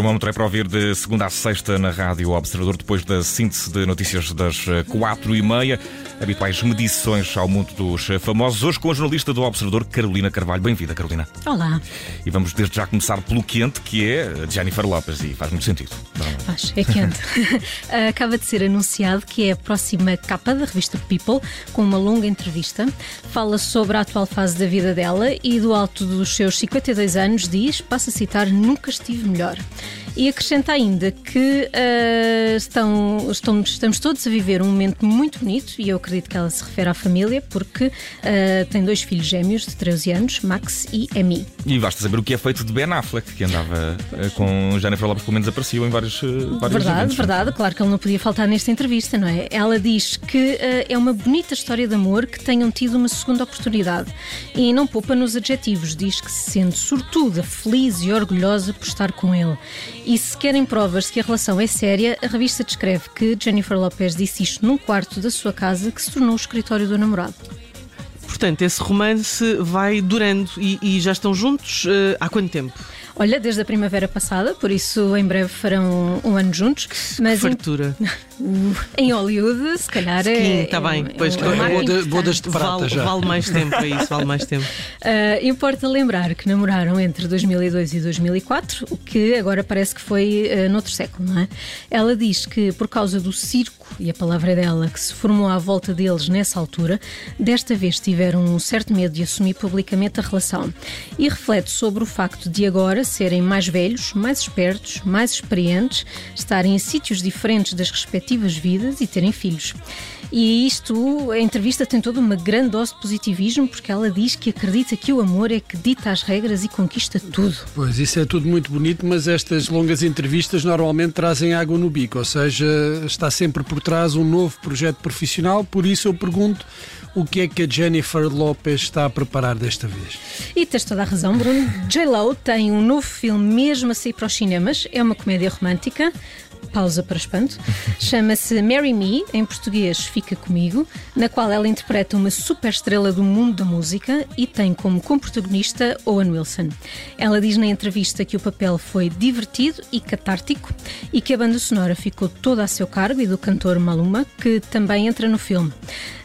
Termómetro é para ouvir de segunda a sexta na Rádio Observador, depois da síntese de notícias das eh, quatro e meia. Habituais medições ao mundo dos eh, famosos. Hoje com a jornalista do Observador, Carolina Carvalho. Bem-vinda, Carolina. Olá. E vamos desde já começar pelo quente, que é Jennifer Lopez, e faz muito sentido. Faz, é quente. Acaba de ser anunciado que é a próxima capa da revista People, com uma longa entrevista. Fala sobre a atual fase da vida dela e do alto dos seus 52 anos diz, passa a citar, nunca estive melhor. E acrescenta ainda que uh, estão, estamos, estamos todos a viver um momento muito bonito, e eu acredito que ela se refere à família, porque uh, tem dois filhos gêmeos de 13 anos, Max e Amy. E basta saber o que é feito de Ben Affleck, que andava uh, com Jennifer Lopez, pelo menos apareceu em vários, uh, vários Verdade, eventos, verdade, claro que ele não podia faltar nesta entrevista, não é? Ela diz que é uma bonita história de amor que tenham tido uma segunda oportunidade e não poupa nos adjetivos, diz que se sente sortuda, feliz e orgulhosa por estar com ele. E se querem provas de que a relação é séria, a revista descreve que Jennifer Lopez disse isto num quarto da sua casa que se tornou o escritório do namorado. Portanto, esse romance vai durando e, e já estão juntos uh, há quanto tempo? Olha, desde a primavera passada, por isso em breve farão um, um ano juntos. Mas que fartura. Em, em Hollywood, se calhar Sim, é. Está bem, é, pois é vou, vou das de prata vale, já. Vale mais tempo, é isso, vale mais tempo. Uh, importa lembrar que namoraram entre 2002 e 2004, o que agora parece que foi uh, noutro século, não é? Ela diz que por causa do circo, e a palavra é dela, que se formou à volta deles nessa altura, desta vez tiveram um certo medo de assumir publicamente a relação. E reflete sobre o facto de agora serem mais velhos, mais espertos, mais experientes, estarem em sítios diferentes das respectivas vidas e terem filhos. E isto, a entrevista tem toda uma grande dose de positivismo, porque ela diz que acredita que o amor é que dita as regras e conquista tudo. Pois, isso é tudo muito bonito, mas estas longas entrevistas normalmente trazem água no bico, ou seja, está sempre por trás um novo projeto profissional, por isso eu pergunto o que é que a Jennifer Lopez está a preparar desta vez. E tens toda a razão, Bruno. J-Lo tem um novo filme mesmo a sair para os cinemas. É uma comédia romântica pausa para espanto, chama-se Marry Me, em português Fica Comigo, na qual ela interpreta uma super estrela do mundo da música e tem como co-protagonista Owen Wilson. Ela diz na entrevista que o papel foi divertido e catártico e que a banda sonora ficou toda a seu cargo e do cantor Maluma, que também entra no filme.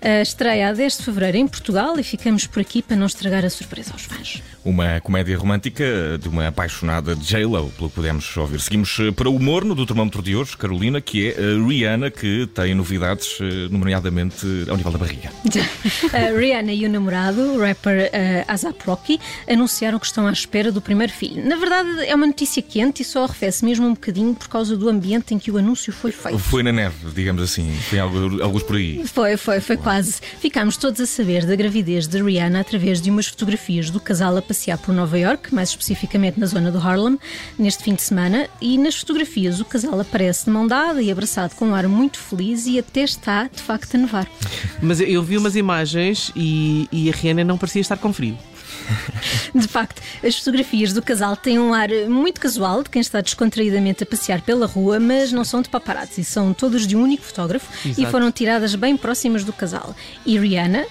A estreia a 10 de fevereiro em Portugal e ficamos por aqui para não estragar a surpresa aos fãs. Uma comédia romântica de uma apaixonada J-Lo, pelo que podemos ouvir. Seguimos eh, para o humor no do termómetro de hoje, Carolina, que é a Rihanna, que tem novidades, eh, nomeadamente ao nível da barriga. Rihanna e o namorado, o rapper uh, Asap Rocky, anunciaram que estão à espera do primeiro filho. Na verdade, é uma notícia quente e só arrefece mesmo um bocadinho por causa do ambiente em que o anúncio foi feito. Foi na neve, digamos assim. Tem alguns por aí. Foi, foi, foi quase. Ficámos todos a saber da gravidez de Rihanna através de umas fotografias do casal a passear por Nova York, mais especificamente na zona do Harlem, neste fim de semana, e nas fotografias o casal aparece de mão dada e abraçado com um ar muito feliz e até está, de facto, a nevar. Mas eu vi umas imagens e, e a Rihanna não parecia estar com frio. De facto, as fotografias do casal têm um ar muito casual de quem está descontraídamente a passear pela rua, mas não são de paparazzi, são todas de um único fotógrafo Exato. e foram tiradas bem próximas do casal. E Rihanna,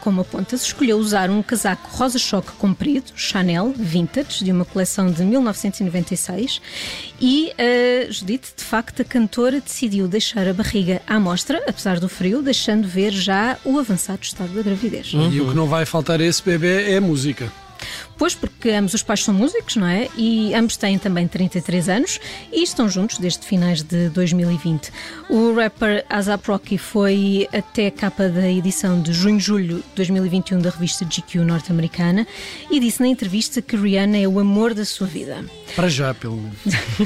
como apontas, escolheu usar um casaco rosa-choque comprido, Chanel, vintage, de uma coleção de 1996. E uh, Judith, de facto, a cantora decidiu deixar a barriga à mostra, apesar do frio, deixando ver já o avançado estado da gravidez. Uhum. E o que não vai faltar a esse bebê é música. Pois, porque ambos os pais são músicos, não é? E ambos têm também 33 anos e estão juntos desde finais de 2020. O rapper Azap Rocky foi até a capa da edição de junho-julho de 2021 da revista GQ norte-americana e disse na entrevista que Rihanna é o amor da sua vida. Para já, pelo menos.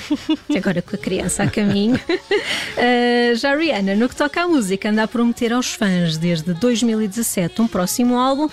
Agora com a criança a caminho. Uh, já Rihanna, no que toca à música, anda a prometer aos fãs desde 2017 um próximo álbum,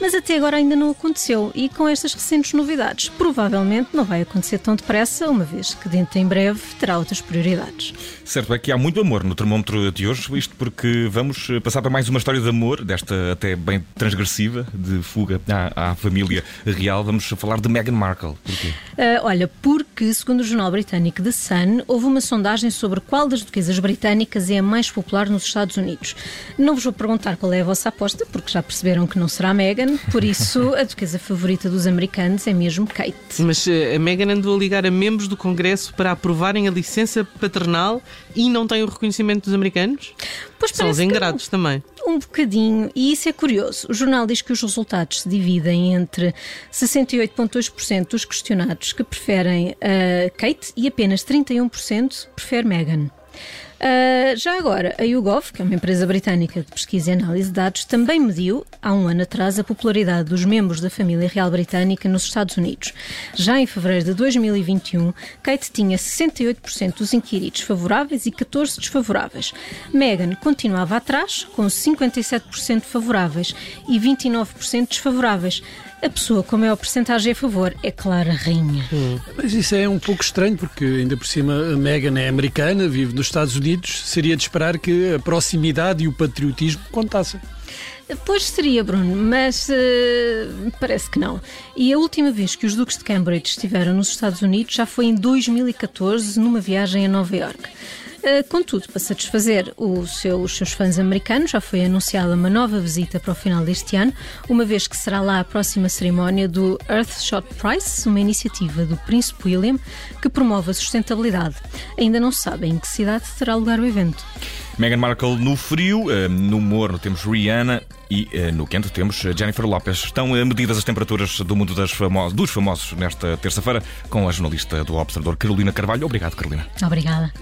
mas até agora ainda não aconteceu. E com estas recentes novidades. Provavelmente não vai acontecer tão depressa, uma vez que dentro em breve terá outras prioridades. Certo é que há muito amor no termómetro de hoje, isto porque vamos passar para mais uma história de amor, desta até bem transgressiva, de fuga à, à família real. Vamos falar de Meghan Markle. Porquê? Uh, olha, porque, segundo o jornal britânico The Sun, houve uma sondagem sobre qual das duquesas britânicas é a mais popular nos Estados Unidos. Não vos vou perguntar qual é a vossa aposta, porque já perceberam que não será Meghan, por isso a duquesa favorita dos americanos é mesmo Kate. Mas uh, a Meghan andou a ligar a membros do Congresso para aprovarem a licença paternal e não tem o reconhecimento dos americanos? Pois São os ingratos também. Um bocadinho, e isso é curioso. O jornal diz que os resultados se dividem entre 68,2% dos questionados que preferem uh, Kate e apenas 31% prefere Meghan. Uh, já agora, a YouGov, que é uma empresa britânica de pesquisa e análise de dados, também mediu, há um ano atrás, a popularidade dos membros da família real britânica nos Estados Unidos. Já em fevereiro de 2021, Kate tinha 68% dos inquiridos favoráveis e 14% desfavoráveis. Meghan continuava atrás, com 57% favoráveis e 29% desfavoráveis. A pessoa com a maior porcentagem a favor é Clara Rainha. Hum. Mas isso é um pouco estranho, porque ainda por cima a Meghan é americana, vive nos Estados Unidos. Seria de esperar que a proximidade e o patriotismo contassem. Pois seria, Bruno, mas uh, parece que não. E a última vez que os Duques de Cambridge estiveram nos Estados Unidos já foi em 2014, numa viagem a Nova Iorque. Eh, contudo, para satisfazer seu, os seus fãs americanos, já foi anunciada uma nova visita para o final deste ano, uma vez que será lá a próxima cerimónia do Earthshot Prize, uma iniciativa do Príncipe William que promove a sustentabilidade. Ainda não se sabe em que cidade terá lugar o evento. Meghan Markle no frio, eh, no morno temos Rihanna e eh, no quente temos Jennifer Lopez. Estão medidas as temperaturas do mundo dos famosos nesta terça-feira com a jornalista do Observador Carolina Carvalho. Obrigado, Carolina. Obrigada.